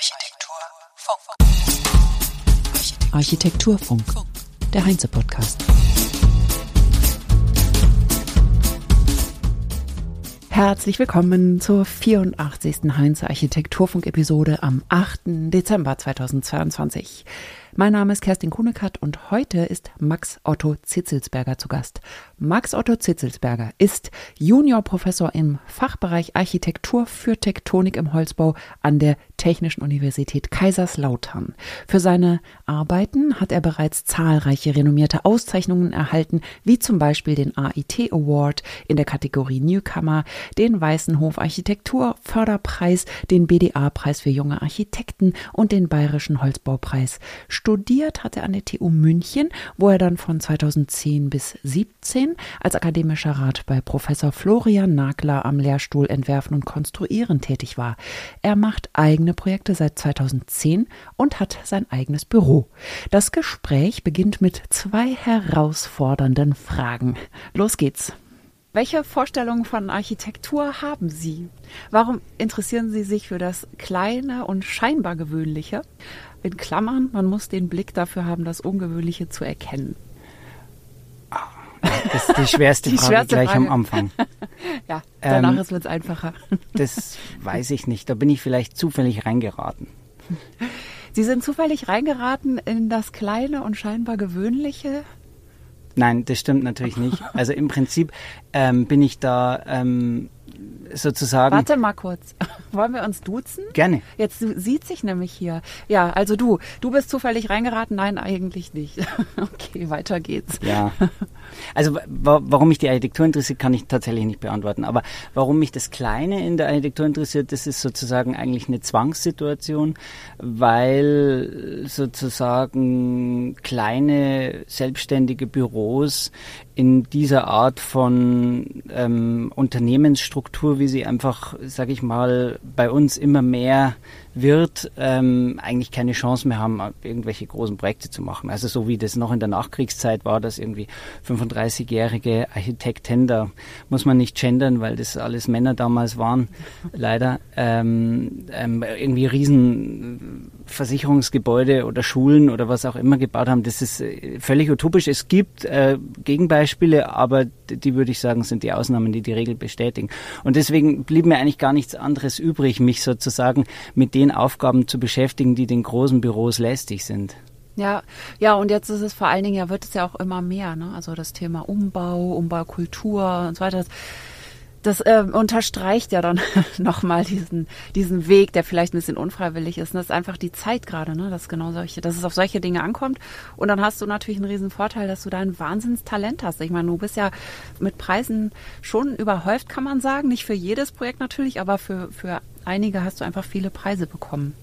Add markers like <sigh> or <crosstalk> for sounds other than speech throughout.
Architekturfunk. Architekturfunk, der Heinze-Podcast. Herzlich willkommen zur 84. Heinze Architekturfunk-Episode am 8. Dezember 2022. Mein Name ist Kerstin Kunekat und heute ist Max Otto Zitzelsberger zu Gast. Max Otto Zitzelsberger ist Juniorprofessor im Fachbereich Architektur für Tektonik im Holzbau an der Technischen Universität Kaiserslautern. Für seine Arbeiten hat er bereits zahlreiche renommierte Auszeichnungen erhalten, wie zum Beispiel den AIT Award in der Kategorie Newcomer, den Weißenhof Architektur Förderpreis, den BDA-Preis für junge Architekten und den Bayerischen Holzbaupreis. Studiert hat er an der TU München, wo er dann von 2010 bis 2017 als akademischer Rat bei Professor Florian Nagler am Lehrstuhl Entwerfen und Konstruieren tätig war. Er macht eigene Projekte seit 2010 und hat sein eigenes Büro. Das Gespräch beginnt mit zwei herausfordernden Fragen. Los geht's. Welche Vorstellungen von Architektur haben Sie? Warum interessieren Sie sich für das Kleine und scheinbar Gewöhnliche? In Klammern, man muss den Blick dafür haben, das Ungewöhnliche zu erkennen. Das ist die schwerste <laughs> die Frage schwerste gleich Frage. am Anfang. <laughs> ja, danach ähm, wird es einfacher. <laughs> das weiß ich nicht. Da bin ich vielleicht zufällig reingeraten. Sie sind zufällig reingeraten in das Kleine und scheinbar Gewöhnliche? Nein, das stimmt natürlich nicht. Also im Prinzip ähm, bin ich da ähm, sozusagen. Warte mal kurz. <laughs> Wollen wir uns duzen? Gerne. Jetzt sieht sich nämlich hier. Ja, also du, du bist zufällig reingeraten? Nein, eigentlich nicht. <laughs> okay, weiter geht's. Ja. Also warum mich die Architektur interessiert, kann ich tatsächlich nicht beantworten. Aber warum mich das Kleine in der Architektur interessiert, das ist sozusagen eigentlich eine Zwangssituation, weil sozusagen kleine selbstständige Büros in dieser Art von ähm, Unternehmensstruktur, wie sie einfach, sage ich mal, bei uns immer mehr wird, ähm, eigentlich keine Chance mehr haben, irgendwelche großen Projekte zu machen. Also so wie das noch in der Nachkriegszeit war, dass irgendwie 35-jährige Architekten, da muss man nicht gendern, weil das alles Männer damals waren, <laughs> leider, ähm, ähm, irgendwie riesen Versicherungsgebäude oder Schulen oder was auch immer gebaut haben. Das ist äh, völlig utopisch. Es gibt äh, Gegenbeispiele, aber die würde ich sagen, sind die Ausnahmen, die die Regel bestätigen. Und deswegen blieb mir eigentlich gar nichts anderes übrig, mich sozusagen mit den Aufgaben zu beschäftigen, die den großen Büros lästig sind. Ja, ja, und jetzt ist es vor allen Dingen, ja, wird es ja auch immer mehr, ne? Also das Thema Umbau, Umbaukultur und so weiter. Das, äh, unterstreicht ja dann <laughs> nochmal diesen, diesen Weg, der vielleicht ein bisschen unfreiwillig ist. Und das ist einfach die Zeit gerade, ne? Dass genau solche, dass es auf solche Dinge ankommt. Und dann hast du natürlich einen riesen Vorteil, dass du da ein Wahnsinnstalent hast. Ich meine, du bist ja mit Preisen schon überhäuft, kann man sagen. Nicht für jedes Projekt natürlich, aber für, für einige hast du einfach viele Preise bekommen.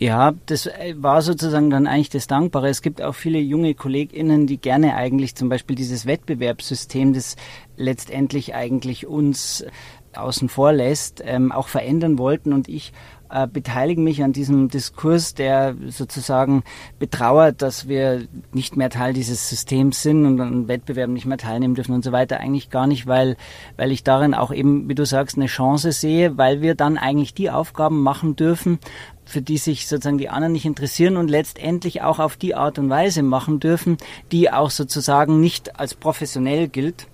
Ja, das äh, war sozusagen dann eigentlich das Dankbare. Es gibt auch viele junge KollegInnen, die gerne eigentlich zum Beispiel dieses Wettbewerbssystem, das letztendlich eigentlich uns außen vor lässt, ähm, auch verändern wollten. Und ich äh, beteilige mich an diesem Diskurs, der sozusagen betrauert, dass wir nicht mehr Teil dieses Systems sind und an Wettbewerben nicht mehr teilnehmen dürfen und so weiter. Eigentlich gar nicht, weil, weil ich darin auch eben, wie du sagst, eine Chance sehe, weil wir dann eigentlich die Aufgaben machen dürfen, für die sich sozusagen die anderen nicht interessieren und letztendlich auch auf die Art und Weise machen dürfen, die auch sozusagen nicht als professionell gilt.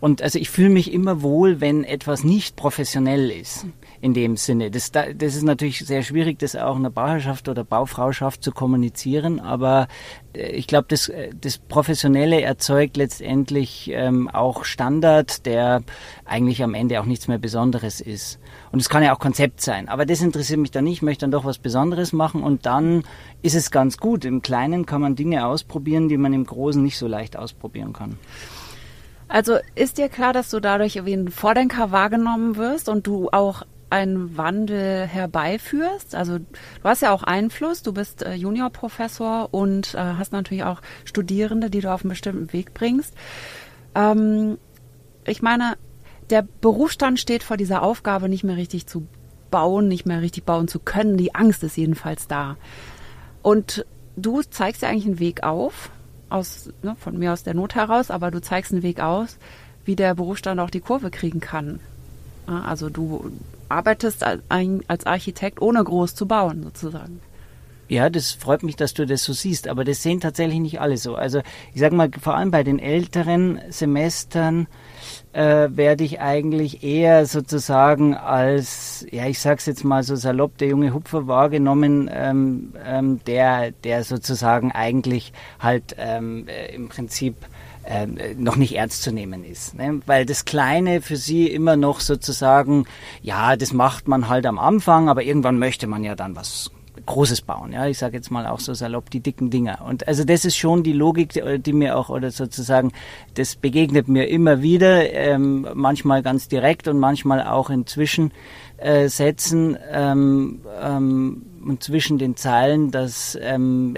Und also ich fühle mich immer wohl, wenn etwas nicht professionell ist in dem Sinne. Das, das ist natürlich sehr schwierig, das auch in der Bauherrschaft oder Baufrauschaft zu kommunizieren, aber äh, ich glaube, das, äh, das Professionelle erzeugt letztendlich ähm, auch Standard, der eigentlich am Ende auch nichts mehr Besonderes ist. Und es kann ja auch Konzept sein, aber das interessiert mich dann nicht, ich möchte dann doch was Besonderes machen und dann ist es ganz gut. Im Kleinen kann man Dinge ausprobieren, die man im Großen nicht so leicht ausprobieren kann. Also ist dir klar, dass du dadurch wie ein Vordenker wahrgenommen wirst und du auch einen Wandel herbeiführst. Also du hast ja auch Einfluss, du bist äh, Juniorprofessor und äh, hast natürlich auch Studierende, die du auf einen bestimmten Weg bringst. Ähm, ich meine, der Berufsstand steht vor dieser Aufgabe, nicht mehr richtig zu bauen, nicht mehr richtig bauen zu können. Die Angst ist jedenfalls da. Und du zeigst ja eigentlich einen Weg auf, aus, ne, von mir aus der Not heraus, aber du zeigst einen Weg aus, wie der Berufsstand auch die Kurve kriegen kann. Also du arbeitest als Architekt ohne groß zu bauen, sozusagen. Ja, das freut mich, dass du das so siehst, aber das sehen tatsächlich nicht alle so. Also ich sage mal, vor allem bei den älteren Semestern äh, werde ich eigentlich eher sozusagen als, ja, ich sag's jetzt mal so salopp, der junge Hupfer wahrgenommen, ähm, ähm, der, der sozusagen eigentlich halt ähm, äh, im Prinzip ähm, noch nicht ernst zu nehmen ist. Ne? Weil das Kleine für sie immer noch sozusagen, ja, das macht man halt am Anfang, aber irgendwann möchte man ja dann was Großes bauen. Ja, ich sage jetzt mal auch so salopp die dicken Dinger. Und also das ist schon die Logik, die mir auch oder sozusagen das begegnet mir immer wieder, ähm, manchmal ganz direkt und manchmal auch in Zwischensätzen ähm, ähm, und zwischen den Zeilen, dass ähm,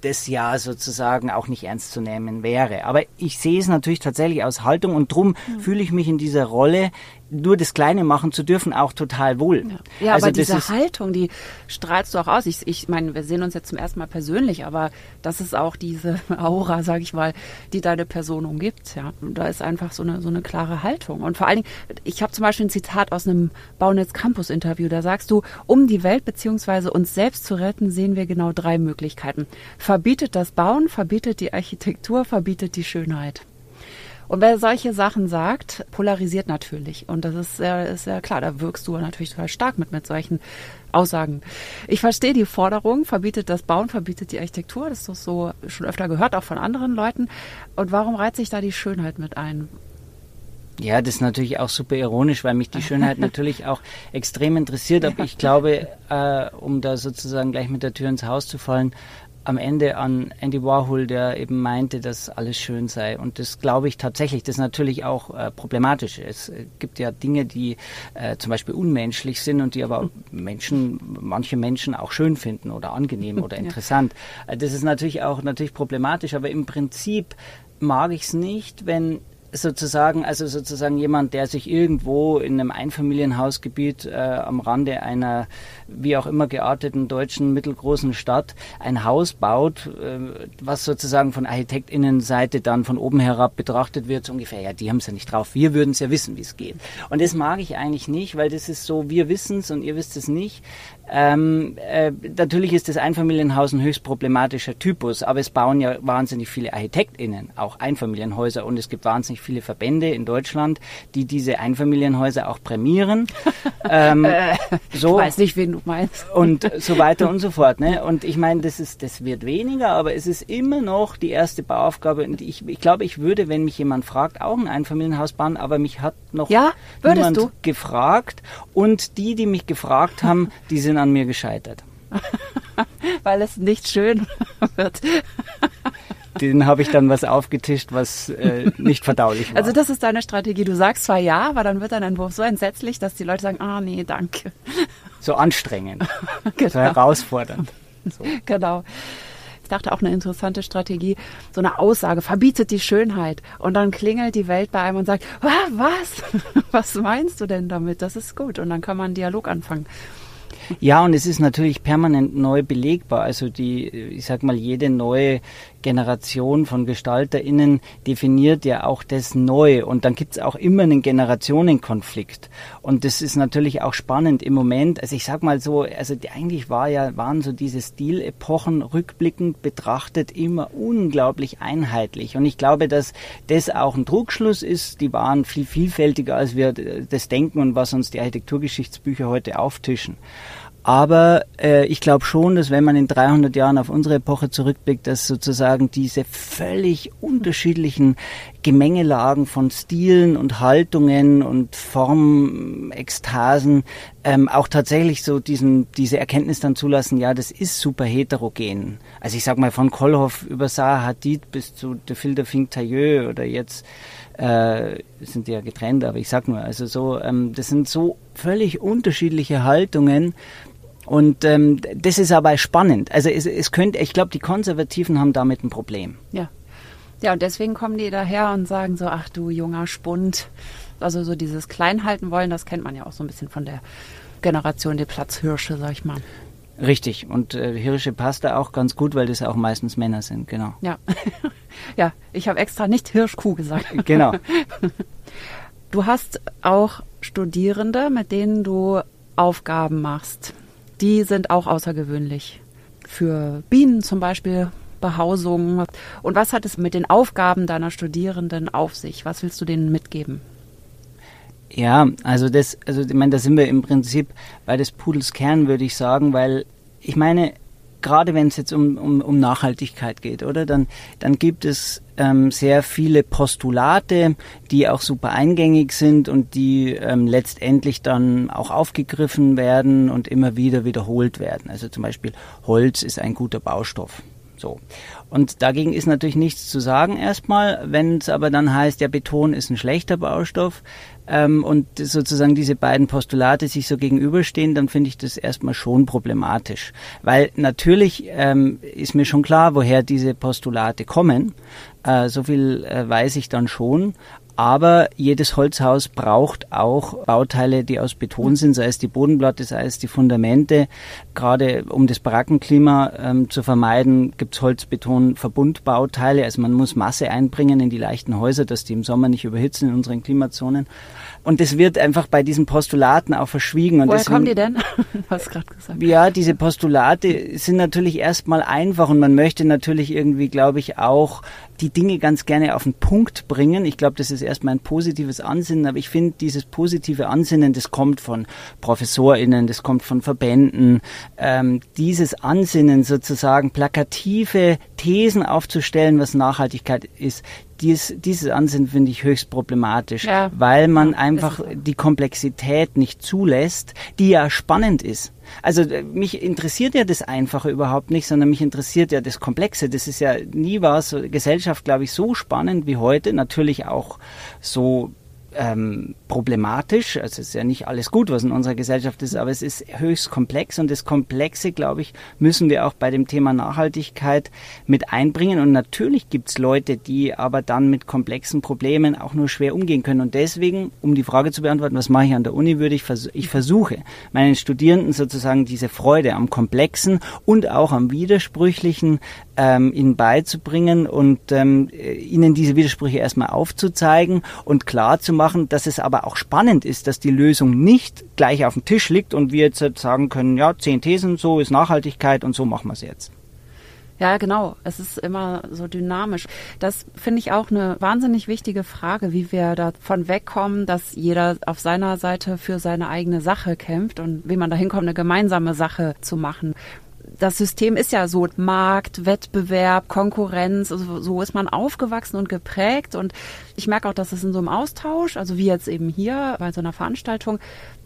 das ja sozusagen auch nicht ernst zu nehmen wäre. Aber ich sehe es natürlich tatsächlich aus Haltung und drum mhm. fühle ich mich in dieser Rolle nur das Kleine machen zu dürfen, auch total wohl. Ja, ja also aber diese Haltung, die strahlst du auch aus. Ich, ich meine, wir sehen uns jetzt zum ersten Mal persönlich, aber das ist auch diese <laughs> Aura, sage ich mal, die deine Person umgibt. Ja, und da ist einfach so eine so eine klare Haltung. Und vor allen Dingen, ich habe zum Beispiel ein Zitat aus einem Baunetz Campus Interview. Da sagst du, um die Welt beziehungsweise uns selbst zu retten, sehen wir genau drei Möglichkeiten: Verbietet das Bauen, verbietet die Architektur, verbietet die Schönheit. Und wer solche Sachen sagt, polarisiert natürlich. Und das ist sehr, ist sehr klar, da wirkst du natürlich total stark mit, mit solchen Aussagen. Ich verstehe die Forderung, verbietet das Bauen, verbietet die Architektur. Das ist doch so schon öfter gehört, auch von anderen Leuten. Und warum reizt sich da die Schönheit mit ein? Ja, das ist natürlich auch super ironisch, weil mich die Schönheit <laughs> natürlich auch extrem interessiert. Aber ich glaube, <laughs> äh, um da sozusagen gleich mit der Tür ins Haus zu fallen, am Ende an Andy Warhol, der eben meinte, dass alles schön sei. Und das glaube ich tatsächlich. Das ist natürlich auch äh, problematisch. Es äh, gibt ja Dinge, die äh, zum Beispiel unmenschlich sind und die aber Menschen, manche Menschen auch schön finden oder angenehm oder <laughs> interessant. Ja. Äh, das ist natürlich auch natürlich problematisch. Aber im Prinzip mag ich es nicht, wenn sozusagen, also sozusagen jemand, der sich irgendwo in einem Einfamilienhausgebiet äh, am Rande einer wie auch immer gearteten deutschen mittelgroßen Stadt ein Haus baut, äh, was sozusagen von Architektinnenseite dann von oben herab betrachtet wird, so ungefähr, ja, die haben es ja nicht drauf, wir würden es ja wissen, wie es geht. Und das mag ich eigentlich nicht, weil das ist so, wir wissen es und ihr wisst es nicht. Ähm, äh, natürlich ist das Einfamilienhaus ein höchst problematischer Typus, aber es bauen ja wahnsinnig viele ArchitektInnen auch Einfamilienhäuser und es gibt wahnsinnig viele Verbände in Deutschland, die diese Einfamilienhäuser auch prämieren. <laughs> ähm, äh, so, ich weiß nicht, wen du meinst. Und so weiter und so <laughs> fort. Ne? Und ich meine, das ist, das wird weniger, aber es ist immer noch die erste Bauaufgabe. Und ich, ich glaube, ich würde, wenn mich jemand fragt, auch ein Einfamilienhaus bauen, aber mich hat noch ja, niemand du? gefragt. Und die, die mich gefragt haben, die sind an mir gescheitert. <laughs> Weil es nicht schön <laughs> wird. Den habe ich dann was aufgetischt, was äh, nicht verdaulich war. Also das ist deine Strategie. Du sagst zwar ja, aber dann wird dein Entwurf so entsetzlich, dass die Leute sagen, ah nee, danke. So anstrengend, <laughs> genau. so herausfordernd. So. Genau ich dachte auch eine interessante Strategie, so eine Aussage, verbietet die Schönheit. Und dann klingelt die Welt bei einem und sagt, ah, was? Was meinst du denn damit? Das ist gut. Und dann kann man einen Dialog anfangen. Ja, und es ist natürlich permanent neu belegbar. Also die, ich sag mal, jede neue Generation von GestalterInnen definiert ja auch das neu. Und dann gibt es auch immer einen Generationenkonflikt. Und das ist natürlich auch spannend im Moment. Also ich sag mal so, also die, eigentlich war ja, waren so diese Stilepochen rückblickend betrachtet immer unglaublich einheitlich. Und ich glaube, dass das auch ein Trugschluss ist. Die waren viel vielfältiger, als wir das denken und was uns die Architekturgeschichtsbücher heute auftischen. Aber äh, ich glaube schon, dass wenn man in 300 Jahren auf unsere Epoche zurückblickt, dass sozusagen diese völlig unterschiedlichen Gemengelagen von Stilen und Haltungen und Formekstasen ähm, auch tatsächlich so diesen, diese Erkenntnis dann zulassen, ja, das ist super heterogen. Also ich sag mal von Kolhoff über Saha Hadid bis zu De Filter Fink Tailleux oder jetzt äh, sind die ja getrennt, aber ich sag nur, also so, ähm, das sind so völlig unterschiedliche Haltungen, und ähm, das ist aber spannend. Also es, es könnte, ich glaube, die Konservativen haben damit ein Problem. Ja. Ja, und deswegen kommen die daher und sagen so, ach du junger Spund. Also so dieses Kleinhalten wollen, das kennt man ja auch so ein bisschen von der Generation der Platzhirsche, sag ich mal. Richtig. Und äh, Hirsche passt da auch ganz gut, weil das auch meistens Männer sind, genau. Ja. <laughs> ja, ich habe extra nicht Hirschkuh gesagt. <laughs> Genau. Du hast auch Studierende, mit denen du Aufgaben machst, die sind auch außergewöhnlich. Für Bienen zum Beispiel Behausung. Und was hat es mit den Aufgaben deiner Studierenden auf sich? Was willst du denen mitgeben? Ja, also das, also ich meine, da sind wir im Prinzip bei des Pudels Kern, würde ich sagen, weil ich meine, gerade wenn es jetzt um, um, um Nachhaltigkeit geht, oder? Dann, dann gibt es ähm, sehr viele Postulate, die auch super eingängig sind und die ähm, letztendlich dann auch aufgegriffen werden und immer wieder wiederholt werden. Also zum Beispiel Holz ist ein guter Baustoff. So. Und dagegen ist natürlich nichts zu sagen erstmal. Wenn es aber dann heißt, ja, Beton ist ein schlechter Baustoff ähm, und sozusagen diese beiden Postulate sich so gegenüberstehen, dann finde ich das erstmal schon problematisch. Weil natürlich ähm, ist mir schon klar, woher diese Postulate kommen. Äh, so viel äh, weiß ich dann schon. Aber jedes Holzhaus braucht auch Bauteile, die aus Beton sind, sei es die Bodenplatte, sei es die Fundamente. Gerade um das Barackenklima ähm, zu vermeiden, gibt es Holzbeton-Verbundbauteile. Also man muss Masse einbringen in die leichten Häuser, dass die im Sommer nicht überhitzen in unseren Klimazonen. Und das wird einfach bei diesen Postulaten auch verschwiegen. Und Woher deswegen, kommen die denn? du <laughs> hast gerade gesagt. Ja, diese Postulate sind natürlich erstmal einfach und man möchte natürlich irgendwie, glaube ich, auch die Dinge ganz gerne auf den Punkt bringen. Ich glaube, das ist erstmal ein positives Ansinnen, aber ich finde, dieses positive Ansinnen, das kommt von ProfessorInnen, das kommt von Verbänden. Ähm, dieses Ansinnen sozusagen plakative Thesen aufzustellen, was Nachhaltigkeit ist, dies, dieses Ansinnen finde ich höchst problematisch, ja. weil man einfach die Komplexität nicht zulässt, die ja spannend ist. Also äh, mich interessiert ja das Einfache überhaupt nicht, sondern mich interessiert ja das Komplexe. Das ist ja nie was, Gesellschaft, glaube ich, so spannend wie heute. Natürlich auch so ähm, problematisch. Also es ist ja nicht alles gut, was in unserer Gesellschaft ist, aber es ist höchst komplex und das Komplexe, glaube ich, müssen wir auch bei dem Thema Nachhaltigkeit mit einbringen. Und natürlich gibt es Leute, die aber dann mit komplexen Problemen auch nur schwer umgehen können. Und deswegen, um die Frage zu beantworten, was mache ich an der Uni, würde ich, vers ich versuche, meinen Studierenden sozusagen diese Freude am Komplexen und auch am Widersprüchlichen ähm, ihnen beizubringen und ähm, ihnen diese Widersprüche erstmal aufzuzeigen und klar dass es aber auch spannend ist, dass die Lösung nicht gleich auf dem Tisch liegt und wir jetzt sagen können, ja, zehn Thesen, so ist Nachhaltigkeit und so machen wir es jetzt. Ja, genau. Es ist immer so dynamisch. Das finde ich auch eine wahnsinnig wichtige Frage, wie wir davon wegkommen, dass jeder auf seiner Seite für seine eigene Sache kämpft und wie man dahin kommt, eine gemeinsame Sache zu machen das System ist ja so Markt, Wettbewerb, Konkurrenz, also so ist man aufgewachsen und geprägt und ich merke auch, dass es in so einem Austausch, also wie jetzt eben hier bei so einer Veranstaltung,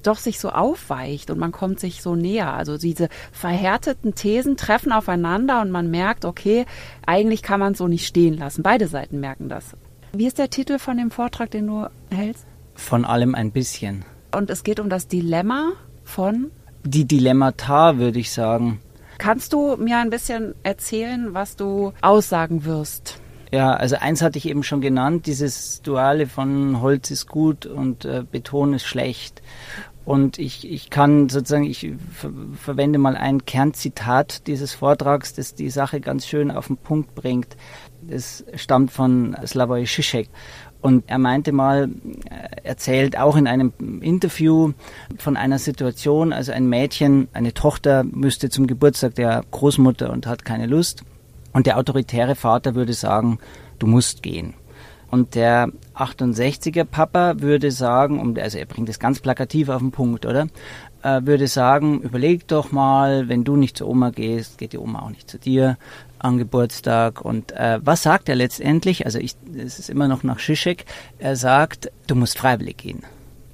doch sich so aufweicht und man kommt sich so näher. Also diese verhärteten Thesen treffen aufeinander und man merkt, okay, eigentlich kann man es so nicht stehen lassen. Beide Seiten merken das. Wie ist der Titel von dem Vortrag, den du hältst? Von allem ein bisschen. Und es geht um das Dilemma von? Die Dilemmata, würde ich sagen. Kannst du mir ein bisschen erzählen, was du aussagen wirst? Ja, also eins hatte ich eben schon genannt, dieses Duale von Holz ist gut und äh, Beton ist schlecht. Und ich, ich kann sozusagen, ich ver verwende mal ein Kernzitat dieses Vortrags, das die Sache ganz schön auf den Punkt bringt. Das stammt von Slavoj Žižek. Und er meinte mal, äh, erzählt auch in einem Interview von einer Situation, also ein Mädchen, eine Tochter müsste zum Geburtstag der Großmutter und hat keine Lust. Und der autoritäre Vater würde sagen, du musst gehen. Und der 68er Papa würde sagen, also er bringt es ganz plakativ auf den Punkt, oder? Äh, würde sagen, überleg doch mal, wenn du nicht zur Oma gehst, geht die Oma auch nicht zu dir an Geburtstag. Und äh, was sagt er letztendlich? Also ich, es ist immer noch nach Schischek. Er sagt, du musst freiwillig gehen.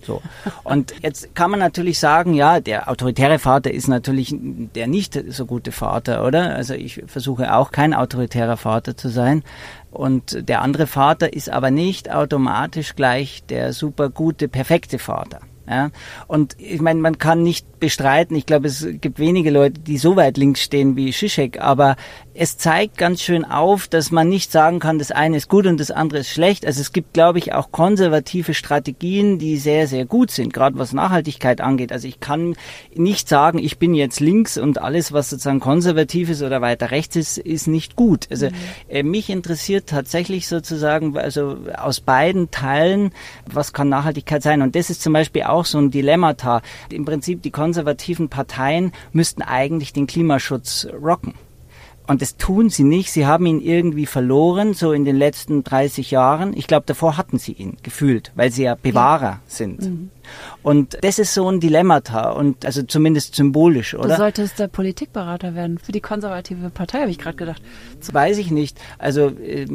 So. Und jetzt kann man natürlich sagen, ja, der autoritäre Vater ist natürlich der nicht so gute Vater, oder? Also ich versuche auch kein autoritärer Vater zu sein. Und der andere Vater ist aber nicht automatisch gleich der super gute, perfekte Vater. Ja? Und ich meine, man kann nicht bestreiten, ich glaube, es gibt wenige Leute, die so weit links stehen wie Zizek, aber es zeigt ganz schön auf, dass man nicht sagen kann, das eine ist gut und das andere ist schlecht. Also es gibt, glaube ich, auch konservative Strategien, die sehr, sehr gut sind, gerade was Nachhaltigkeit angeht. Also ich kann nicht sagen, ich bin jetzt links und alles, was sozusagen konservativ ist oder weiter rechts ist, ist nicht gut. Also mhm. äh, mich interessiert tatsächlich sozusagen, also aus beiden Teilen, was kann Nachhaltigkeit sein? Und das ist zum Beispiel auch so ein Dilemmata. Im Prinzip die konservativen Parteien müssten eigentlich den Klimaschutz rocken. Und das tun sie nicht. Sie haben ihn irgendwie verloren, so in den letzten 30 Jahren. Ich glaube, davor hatten sie ihn gefühlt, weil sie ja Bewahrer ja. sind. Mhm. Und das ist so ein Dilemmata und also zumindest symbolisch, oder? Du solltest der Politikberater werden für die konservative Partei, habe ich gerade gedacht. Weiß ich nicht. Also äh,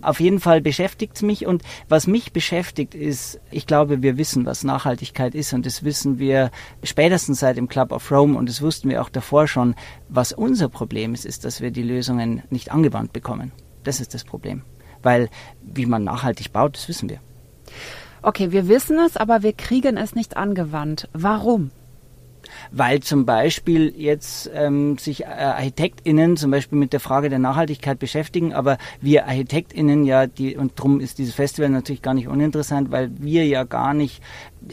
auf jeden Fall beschäftigt es mich und was mich beschäftigt ist, ich glaube, wir wissen, was Nachhaltigkeit ist und das wissen wir spätestens seit dem Club of Rome und das wussten wir auch davor schon. Was unser Problem ist, ist, dass wir die Lösungen nicht angewandt bekommen. Das ist das Problem. Weil wie man nachhaltig baut, das wissen wir. Okay, wir wissen es, aber wir kriegen es nicht angewandt. Warum? Weil zum Beispiel jetzt ähm, sich äh, ArchitektInnen zum Beispiel mit der Frage der Nachhaltigkeit beschäftigen, aber wir ArchitektInnen ja, die, und darum ist dieses Festival natürlich gar nicht uninteressant, weil wir ja gar nicht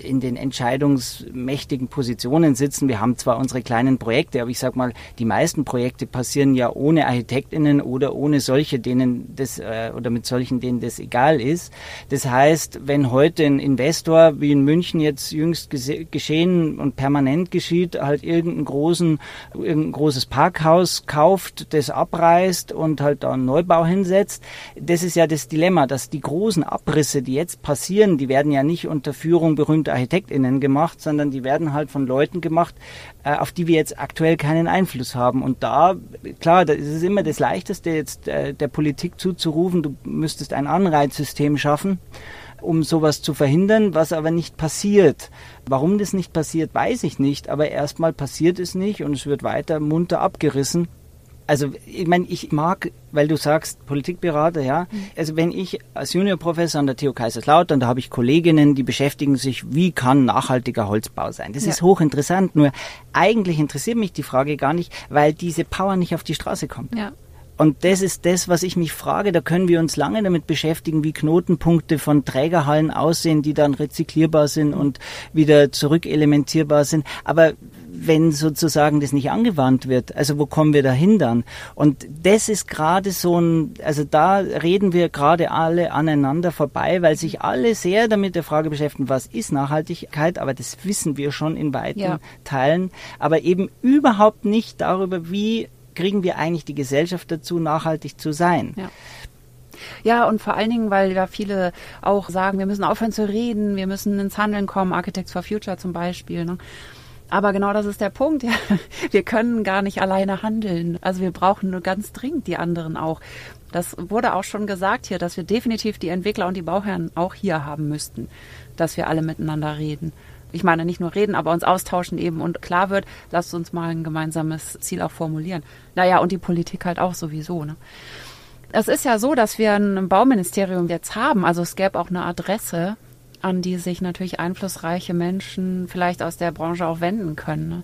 in den entscheidungsmächtigen Positionen sitzen. Wir haben zwar unsere kleinen Projekte, aber ich sag mal, die meisten Projekte passieren ja ohne ArchitektInnen oder ohne solche, denen das äh, oder mit solchen, denen das egal ist. Das heißt, wenn heute ein Investor wie in München jetzt jüngst geschehen und permanent geschieht, halt irgendeinen großen, irgendein großes Parkhaus kauft, das abreißt und halt da einen Neubau hinsetzt, das ist ja das Dilemma, dass die großen Abrisse, die jetzt passieren, die werden ja nicht unter Führung berühmt berühmte ArchitektInnen gemacht, sondern die werden halt von Leuten gemacht, äh, auf die wir jetzt aktuell keinen Einfluss haben. Und da, klar, da ist immer das Leichteste, jetzt äh, der Politik zuzurufen, du müsstest ein Anreizsystem schaffen um sowas zu verhindern, was aber nicht passiert. Warum das nicht passiert, weiß ich nicht, aber erstmal passiert es nicht und es wird weiter munter abgerissen also ich meine, ich mag, weil du sagst Politikberater, ja. Mhm. Also wenn ich als Juniorprofessor an der TU Kaiserslautern, da habe ich Kolleginnen, die beschäftigen sich, wie kann nachhaltiger Holzbau sein. Das ja. ist hochinteressant. Nur eigentlich interessiert mich die Frage gar nicht, weil diese Power nicht auf die Straße kommt. Ja. Und das ist das, was ich mich frage. Da können wir uns lange damit beschäftigen, wie Knotenpunkte von Trägerhallen aussehen, die dann rezyklierbar sind und wieder zurückelementierbar sind. Aber wenn sozusagen das nicht angewandt wird, also wo kommen wir dahin dann? Und das ist gerade so ein, also da reden wir gerade alle aneinander vorbei, weil sich alle sehr damit der Frage beschäftigen, was ist Nachhaltigkeit, aber das wissen wir schon in weiten ja. Teilen, aber eben überhaupt nicht darüber, wie kriegen wir eigentlich die Gesellschaft dazu, nachhaltig zu sein. Ja. Ja, und vor allen Dingen, weil ja viele auch sagen, wir müssen aufhören zu reden, wir müssen ins Handeln kommen, Architects for Future zum Beispiel. Ne? Aber genau das ist der Punkt. Ja. <laughs> Wir können gar nicht alleine handeln. Also wir brauchen nur ganz dringend die anderen auch. Das wurde auch schon gesagt hier, dass wir definitiv die Entwickler und die Bauherren auch hier haben müssten, dass wir alle miteinander reden ich meine nicht nur reden, aber uns austauschen eben und klar wird, lasst uns mal ein gemeinsames Ziel auch formulieren. Naja, und die Politik halt auch sowieso. Ne? Es ist ja so, dass wir ein Bauministerium jetzt haben, also es gäbe auch eine Adresse, an die sich natürlich einflussreiche Menschen vielleicht aus der Branche auch wenden können. Ne?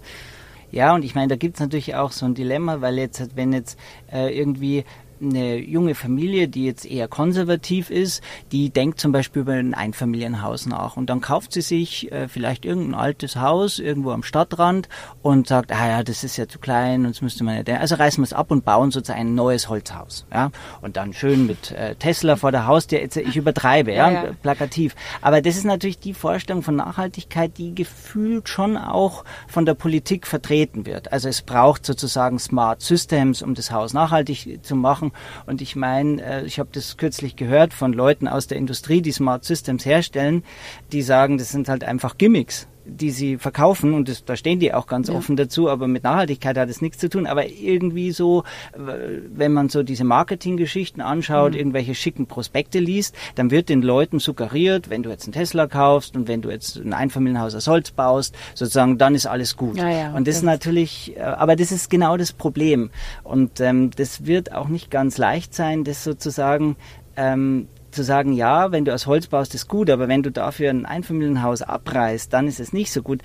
Ja, und ich meine, da gibt es natürlich auch so ein Dilemma, weil jetzt, wenn jetzt äh, irgendwie eine junge Familie, die jetzt eher konservativ ist, die denkt zum Beispiel über ein Einfamilienhaus nach. Und dann kauft sie sich äh, vielleicht irgendein altes Haus irgendwo am Stadtrand und sagt, ah ja, das ist ja zu klein und das müsste man ja, also reißen wir es ab und bauen sozusagen ein neues Holzhaus, ja, und dann schön mit äh, Tesla vor der Haustür, jetzt, ich übertreibe, ja, ja, ja, plakativ, aber das ist natürlich die Vorstellung von Nachhaltigkeit, die gefühlt schon auch von der Politik vertreten wird. Also es braucht sozusagen Smart Systems, um das Haus nachhaltig zu machen und ich meine, äh, ich habe das kürzlich gehört von Leuten aus der Industrie, die Smart Systems herstellen, die sagen, das sind halt einfach Gimmicks die sie verkaufen und das, da stehen die auch ganz ja. offen dazu, aber mit Nachhaltigkeit hat es nichts zu tun. Aber irgendwie so, wenn man so diese Marketinggeschichten anschaut, mhm. irgendwelche schicken Prospekte liest, dann wird den Leuten suggeriert, wenn du jetzt einen Tesla kaufst und wenn du jetzt ein Einfamilienhaus aus Holz baust, sozusagen, dann ist alles gut. Ja, ja, und das, ist natürlich, äh, aber das ist genau das Problem. Und ähm, das wird auch nicht ganz leicht sein, das sozusagen ähm, zu sagen, ja, wenn du aus Holz baust, ist gut, aber wenn du dafür ein Einfamilienhaus abreißt, dann ist es nicht so gut.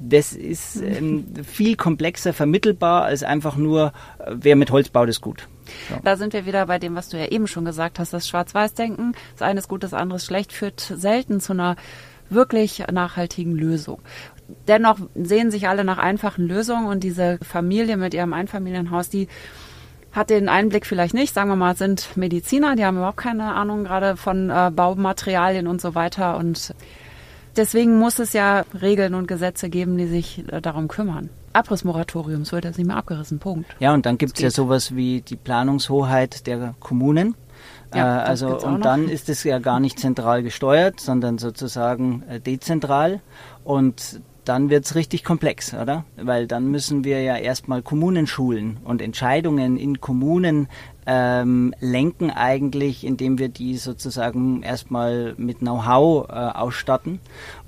das ist ähm, <laughs> viel komplexer vermittelbar als einfach nur, äh, wer mit Holz baut, ist gut. So. Da sind wir wieder bei dem, was du ja eben schon gesagt hast, das Schwarz-Weiß-Denken. Das eine ist gut, das andere ist schlecht, führt selten zu einer wirklich nachhaltigen Lösung. Dennoch sehen sich alle nach einfachen Lösungen und diese Familie mit ihrem Einfamilienhaus, die hat den Einblick vielleicht nicht, sagen wir mal, sind Mediziner, die haben überhaupt keine Ahnung gerade von äh, Baumaterialien und so weiter und deswegen muss es ja Regeln und Gesetze geben, die sich äh, darum kümmern. Abrissmoratorium, es wird jetzt nicht mehr abgerissen, Punkt. Ja, und dann gibt es ja sowas wie die Planungshoheit der Kommunen. Ja, äh, also und dann ist es ja gar nicht zentral gesteuert, sondern sozusagen äh, dezentral. Und dann wird es richtig komplex, oder? Weil dann müssen wir ja erstmal Kommunen schulen und Entscheidungen in Kommunen ähm, lenken eigentlich, indem wir die sozusagen erstmal mit Know-how äh, ausstatten.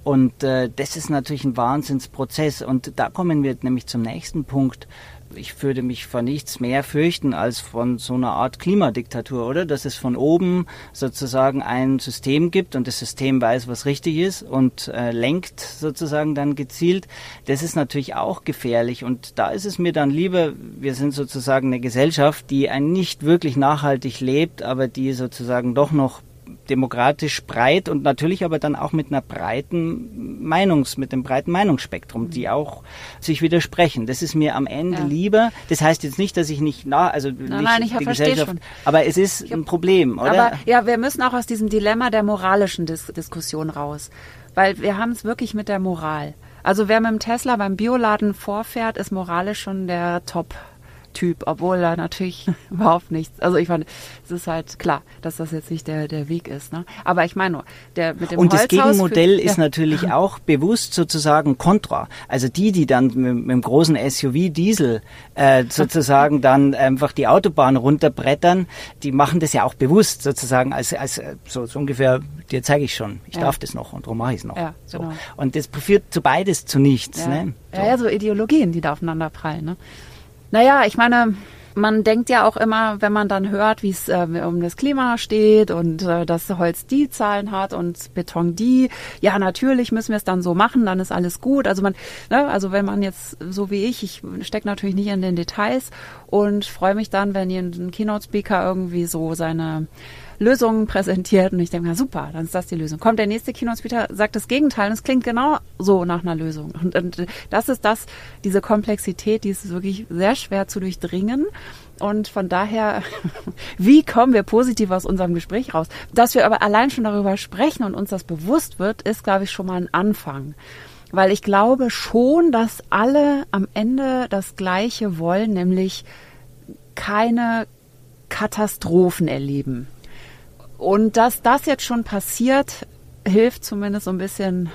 Und äh, das ist natürlich ein Wahnsinnsprozess. Und da kommen wir nämlich zum nächsten Punkt ich würde mich vor nichts mehr fürchten als von so einer Art Klimadiktatur, oder? Dass es von oben sozusagen ein System gibt und das System weiß, was richtig ist und äh, lenkt sozusagen dann gezielt. Das ist natürlich auch gefährlich und da ist es mir dann lieber, wir sind sozusagen eine Gesellschaft, die ein nicht wirklich nachhaltig lebt, aber die sozusagen doch noch demokratisch breit und natürlich aber dann auch mit einer breiten Meinungs, mit einem breiten Meinungsspektrum, die auch sich widersprechen. Das ist mir am Ende ja. lieber. Das heißt jetzt nicht, dass ich nicht na, also nein, nicht nein, ich die Gesellschaft, schon. aber es ist ein Problem, oder? Aber ja, wir müssen auch aus diesem Dilemma der moralischen Dis Diskussion raus, weil wir haben es wirklich mit der Moral. Also wer mit dem Tesla beim Bioladen vorfährt, ist moralisch schon der Top Typ, obwohl er natürlich <laughs> überhaupt nichts. Also ich fand, es ist halt klar, dass das jetzt nicht der, der Weg ist. Ne? Aber ich meine nur, der mit dem Und Holzhaus das Gegenmodell für, ist ja. natürlich <laughs> auch bewusst sozusagen kontra. Also die, die dann mit, mit dem großen SUV Diesel äh, sozusagen dann einfach die Autobahn runterbrettern, die machen das ja auch bewusst sozusagen als, als so, so ungefähr, dir zeige ich schon, ich ja. darf das noch und darum mache ich es noch. Ja, so. Genau. Und das führt zu beides zu nichts. Ja. Ne? So. Ja, ja, so Ideologien, die da aufeinander prallen. Ne? Naja, ich meine, man denkt ja auch immer, wenn man dann hört, wie es äh, um das Klima steht und äh, dass Holz die Zahlen hat und Beton die, ja natürlich müssen wir es dann so machen, dann ist alles gut. Also man, ne, also wenn man jetzt so wie ich, ich stecke natürlich nicht in den Details und freue mich dann, wenn ein Keynote-Speaker irgendwie so seine Lösungen präsentiert und ich denke, na super, dann ist das die Lösung. Kommt der nächste Keynote-Speaker, sagt das Gegenteil und es klingt genau so nach einer Lösung. Und, und das ist das, diese Komplexität, die ist wirklich sehr schwer zu durchdringen. Und von daher, <laughs> wie kommen wir positiv aus unserem Gespräch raus? Dass wir aber allein schon darüber sprechen und uns das bewusst wird, ist, glaube ich, schon mal ein Anfang. Weil ich glaube schon, dass alle am Ende das Gleiche wollen, nämlich keine Katastrophen erleben. Und dass das jetzt schon passiert, hilft zumindest so ein bisschen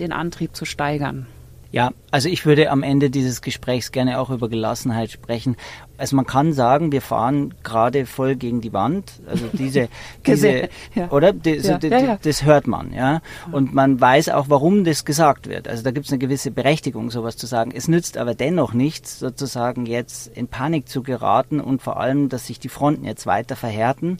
den Antrieb zu steigern. Ja, also ich würde am Ende dieses Gesprächs gerne auch über Gelassenheit sprechen. Also man kann sagen, wir fahren gerade voll gegen die Wand. Also diese, <laughs> diese, ja. oder? Das, ja. Ja, das hört man, ja. Und man weiß auch, warum das gesagt wird. Also da gibt es eine gewisse Berechtigung, sowas zu sagen. Es nützt aber dennoch nichts, sozusagen jetzt in Panik zu geraten und vor allem, dass sich die Fronten jetzt weiter verhärten.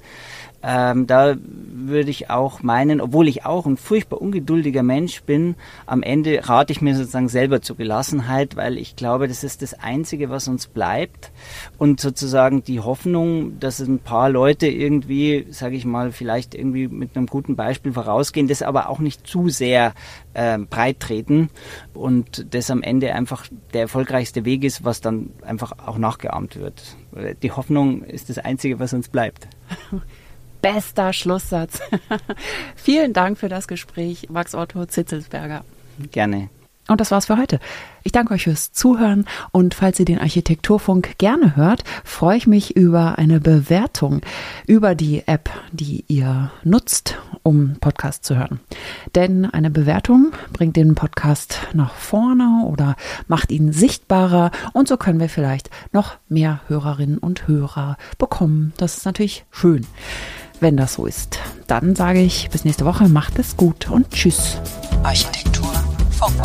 Ähm, da würde ich auch meinen, obwohl ich auch ein furchtbar ungeduldiger Mensch bin, am Ende rate ich mir sozusagen selber zur Gelassenheit, weil ich glaube, das ist das Einzige, was uns bleibt. Und sozusagen die Hoffnung, dass ein paar Leute irgendwie, sage ich mal, vielleicht irgendwie mit einem guten Beispiel vorausgehen, das aber auch nicht zu sehr äh, breit treten und das am Ende einfach der erfolgreichste Weg ist, was dann einfach auch nachgeahmt wird. Die Hoffnung ist das Einzige, was uns bleibt. <laughs> bester Schlusssatz. <laughs> Vielen Dank für das Gespräch, Max Otto Zitzelsberger. Gerne. Und das war's für heute. Ich danke euch fürs Zuhören und falls ihr den Architekturfunk gerne hört, freue ich mich über eine Bewertung über die App, die ihr nutzt, um Podcast zu hören. Denn eine Bewertung bringt den Podcast nach vorne oder macht ihn sichtbarer und so können wir vielleicht noch mehr Hörerinnen und Hörer bekommen. Das ist natürlich schön wenn das so ist, dann sage ich bis nächste Woche, macht es gut und tschüss. Architektur Funk.